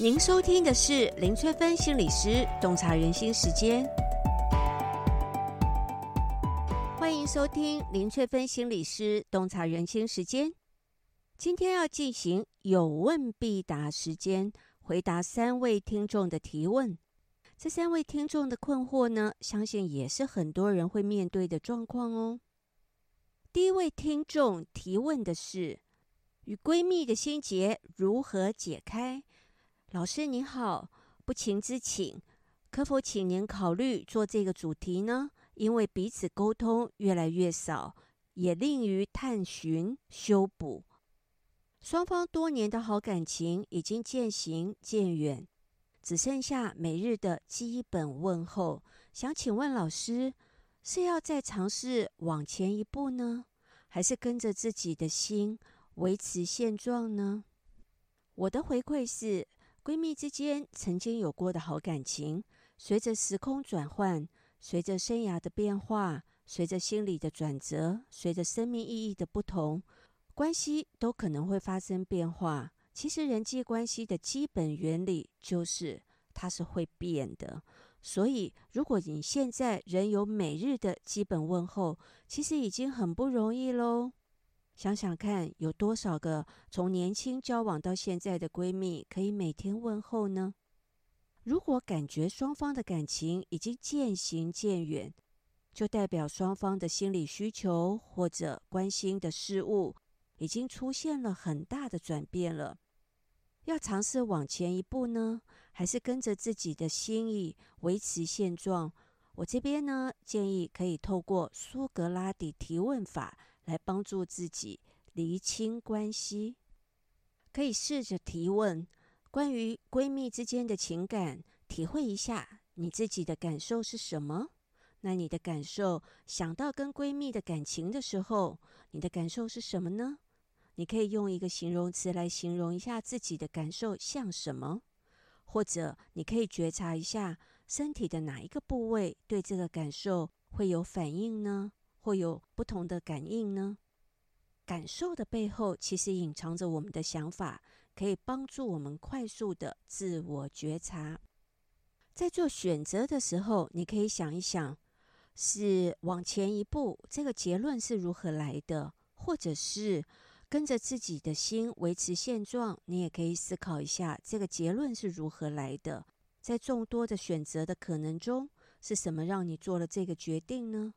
您收听的是林翠芬心理师洞察人心时间，欢迎收听林翠芬心理师洞察人心时间。今天要进行有问必答时间，回答三位听众的提问。这三位听众的困惑呢，相信也是很多人会面对的状况哦。第一位听众提问的是：与闺蜜的心结如何解开？老师您好，不情之请，可否请您考虑做这个主题呢？因为彼此沟通越来越少，也吝于探寻修补，双方多年的好感情已经渐行渐远，只剩下每日的基本问候。想请问老师，是要再尝试往前一步呢，还是跟着自己的心维持现状呢？我的回馈是。闺蜜之间曾经有过的好感情，随着时空转换，随着生涯的变化，随着心理的转折，随着生命意义的不同，关系都可能会发生变化。其实人际关系的基本原理就是它是会变的。所以，如果你现在仍有每日的基本问候，其实已经很不容易喽。想想看，有多少个从年轻交往到现在的闺蜜可以每天问候呢？如果感觉双方的感情已经渐行渐远，就代表双方的心理需求或者关心的事物已经出现了很大的转变了。要尝试往前一步呢，还是跟着自己的心意维持现状？我这边呢，建议可以透过苏格拉底提问法。来帮助自己厘清关系，可以试着提问关于闺蜜之间的情感，体会一下你自己的感受是什么？那你的感受，想到跟闺蜜的感情的时候，你的感受是什么呢？你可以用一个形容词来形容一下自己的感受像什么，或者你可以觉察一下身体的哪一个部位对这个感受会有反应呢？会有不同的感应呢？感受的背后其实隐藏着我们的想法，可以帮助我们快速的自我觉察。在做选择的时候，你可以想一想，是往前一步，这个结论是如何来的？或者是跟着自己的心维持现状？你也可以思考一下，这个结论是如何来的？在众多的选择的可能中，是什么让你做了这个决定呢？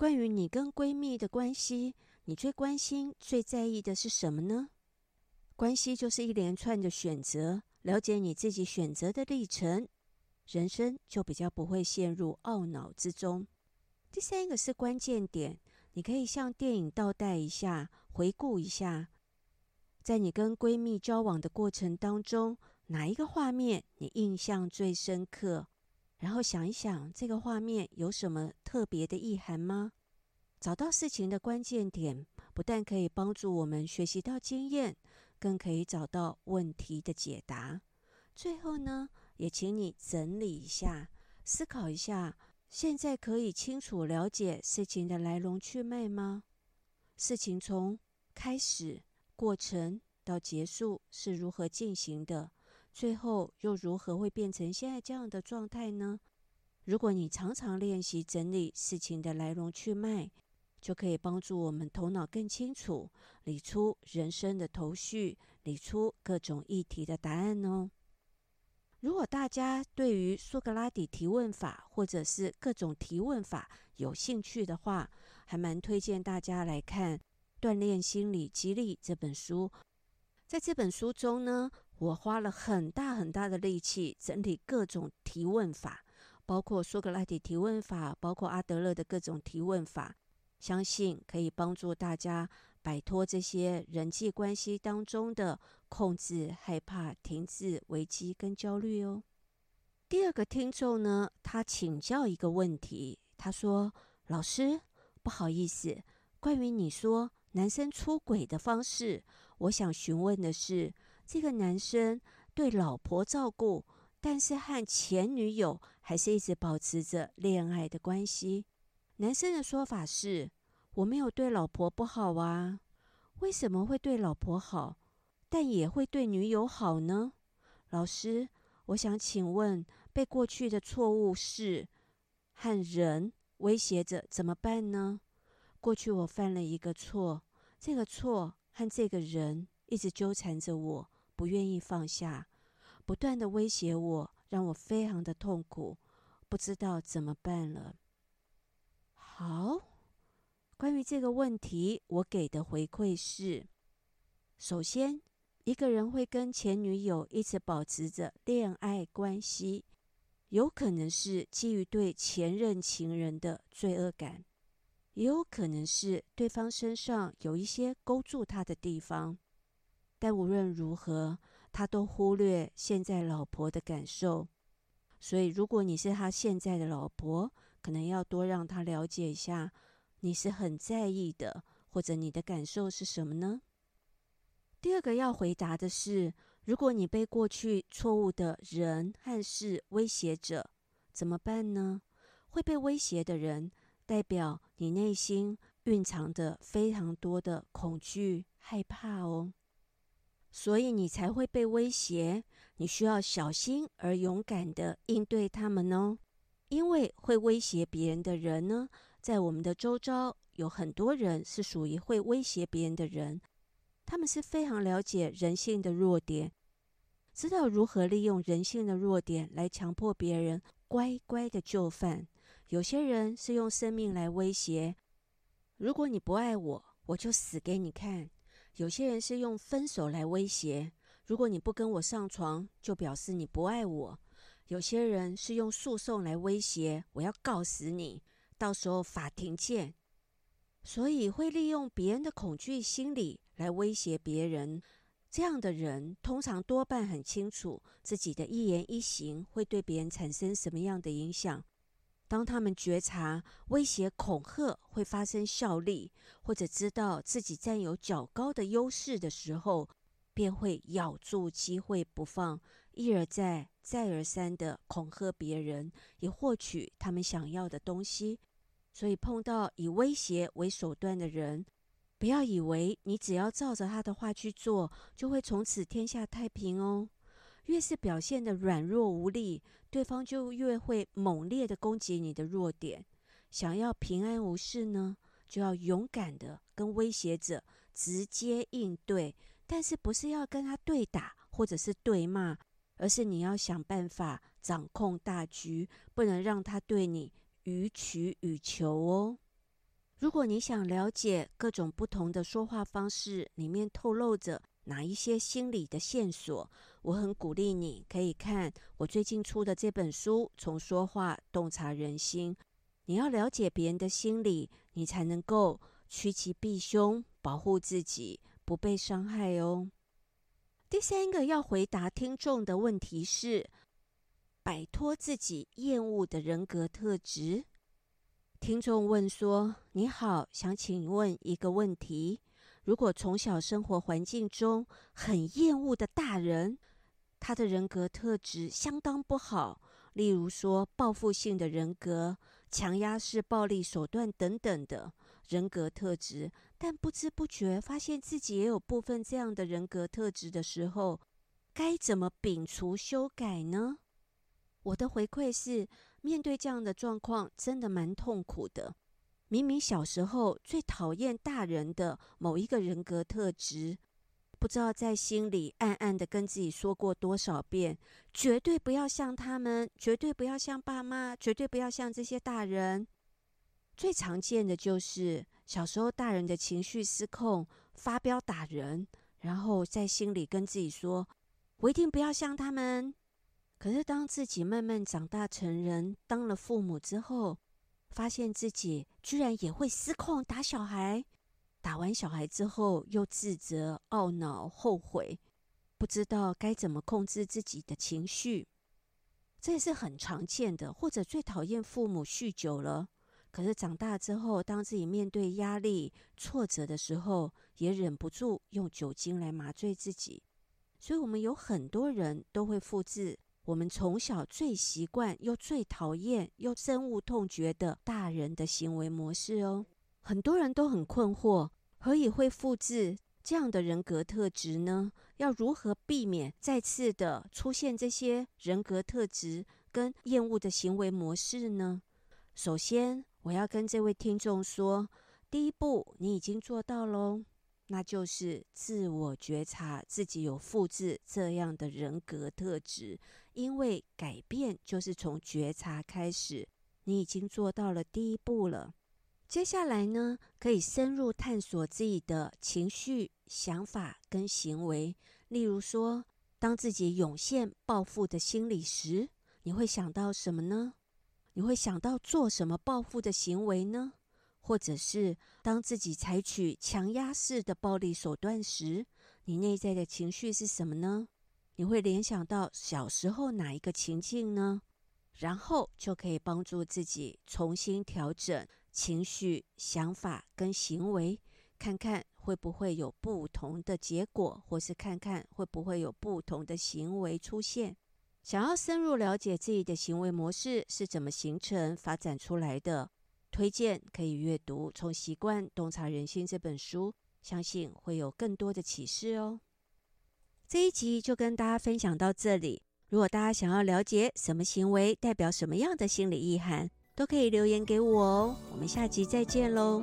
关于你跟闺蜜的关系，你最关心、最在意的是什么呢？关系就是一连串的选择，了解你自己选择的历程，人生就比较不会陷入懊恼之中。第三个是关键点，你可以像电影倒带一下，回顾一下，在你跟闺蜜交往的过程当中，哪一个画面你印象最深刻？然后想一想，这个画面有什么特别的意涵吗？找到事情的关键点，不但可以帮助我们学习到经验，更可以找到问题的解答。最后呢，也请你整理一下，思考一下，现在可以清楚了解事情的来龙去脉吗？事情从开始、过程到结束是如何进行的？最后又如何会变成现在这样的状态呢？如果你常常练习整理事情的来龙去脉，就可以帮助我们头脑更清楚，理出人生的头绪，理出各种议题的答案哦。如果大家对于苏格拉底提问法或者是各种提问法有兴趣的话，还蛮推荐大家来看《锻炼心理激励》这本书。在这本书中呢，我花了很大很大的力气整理各种提问法，包括苏格拉底提问法，包括阿德勒的各种提问法，相信可以帮助大家摆脱这些人际关系当中的控制、害怕、停滞、危机跟焦虑哦。第二个听众呢，他请教一个问题，他说：“老师，不好意思，关于你说男生出轨的方式，我想询问的是。”这个男生对老婆照顾，但是和前女友还是一直保持着恋爱的关系。男生的说法是：“我没有对老婆不好啊，为什么会对老婆好，但也会对女友好呢？”老师，我想请问，被过去的错误事和人威胁着怎么办呢？过去我犯了一个错，这个错和这个人一直纠缠着我，不愿意放下，不断的威胁我，让我非常的痛苦，不知道怎么办了。好，关于这个问题，我给的回馈是：首先，一个人会跟前女友一直保持着恋爱关系，有可能是基于对前任情人的罪恶感。也有可能是对方身上有一些勾住他的地方，但无论如何，他都忽略现在老婆的感受。所以，如果你是他现在的老婆，可能要多让他了解一下，你是很在意的，或者你的感受是什么呢？第二个要回答的是，如果你被过去错误的人和事威胁着，怎么办呢？会被威胁的人。代表你内心蕴藏着非常多的恐惧、害怕哦，所以你才会被威胁。你需要小心而勇敢的应对他们哦，因为会威胁别人的人呢，在我们的周遭有很多人是属于会威胁别人的人，他们是非常了解人性的弱点，知道如何利用人性的弱点来强迫别人乖乖的就范。有些人是用生命来威胁，如果你不爱我，我就死给你看。有些人是用分手来威胁，如果你不跟我上床，就表示你不爱我。有些人是用诉讼来威胁，我要告死你，到时候法庭见。所以会利用别人的恐惧心理来威胁别人。这样的人通常多半很清楚自己的一言一行会对别人产生什么样的影响。当他们觉察威胁、恐吓会发生效力，或者知道自己占有较高的优势的时候，便会咬住机会不放，一而再、再而三地恐吓别人，以获取他们想要的东西。所以，碰到以威胁为手段的人，不要以为你只要照着他的话去做，就会从此天下太平哦。越是表现得软弱无力，对方就越会猛烈地攻击你的弱点。想要平安无事呢，就要勇敢地跟威胁者直接应对，但是不是要跟他对打或者是对骂，而是你要想办法掌控大局，不能让他对你予取予求哦。如果你想了解各种不同的说话方式里面透露着哪一些心理的线索，我很鼓励你可以看我最近出的这本书《从说话洞察人心》。你要了解别人的心理，你才能够趋吉避凶，保护自己不被伤害哦。第三个要回答听众的问题是：摆脱自己厌恶的人格特质。听众问说：“你好，想请问一个问题。如果从小生活环境中很厌恶的大人，他的人格特质相当不好，例如说报复性的人格、强压式暴力手段等等的人格特质，但不知不觉发现自己也有部分这样的人格特质的时候，该怎么摒除修改呢？”我的回馈是。面对这样的状况，真的蛮痛苦的。明明小时候最讨厌大人的某一个人格特质，不知道在心里暗暗的跟自己说过多少遍：绝对不要像他们，绝对不要像爸妈，绝对不要像这些大人。最常见的就是小时候大人的情绪失控，发飙打人，然后在心里跟自己说：我一定不要像他们。可是，当自己慢慢长大成人，当了父母之后，发现自己居然也会失控打小孩，打完小孩之后又自责、懊恼、后悔，不知道该怎么控制自己的情绪，这也是很常见的。或者最讨厌父母酗酒了，可是长大之后，当自己面对压力、挫折的时候，也忍不住用酒精来麻醉自己。所以，我们有很多人都会复制。我们从小最习惯又最讨厌又深恶痛绝的大人的行为模式哦，很多人都很困惑，何以会复制这样的人格特质呢？要如何避免再次的出现这些人格特质跟厌恶的行为模式呢？首先，我要跟这位听众说，第一步你已经做到喽，那就是自我觉察自己有复制这样的人格特质，因为改变就是从觉察开始，你已经做到了第一步了。接下来呢，可以深入探索自己的情绪、想法跟行为。例如说，当自己涌现报复的心理时，你会想到什么呢？你会想到做什么报复的行为呢？或者是当自己采取强压式的暴力手段时，你内在的情绪是什么呢？你会联想到小时候哪一个情境呢？然后就可以帮助自己重新调整。情绪、想法跟行为，看看会不会有不同的结果，或是看看会不会有不同的行为出现。想要深入了解自己的行为模式是怎么形成、发展出来的，推荐可以阅读《从习惯洞察人心》这本书，相信会有更多的启示哦。这一集就跟大家分享到这里。如果大家想要了解什么行为代表什么样的心理意涵，都可以留言给我哦，我们下集再见喽。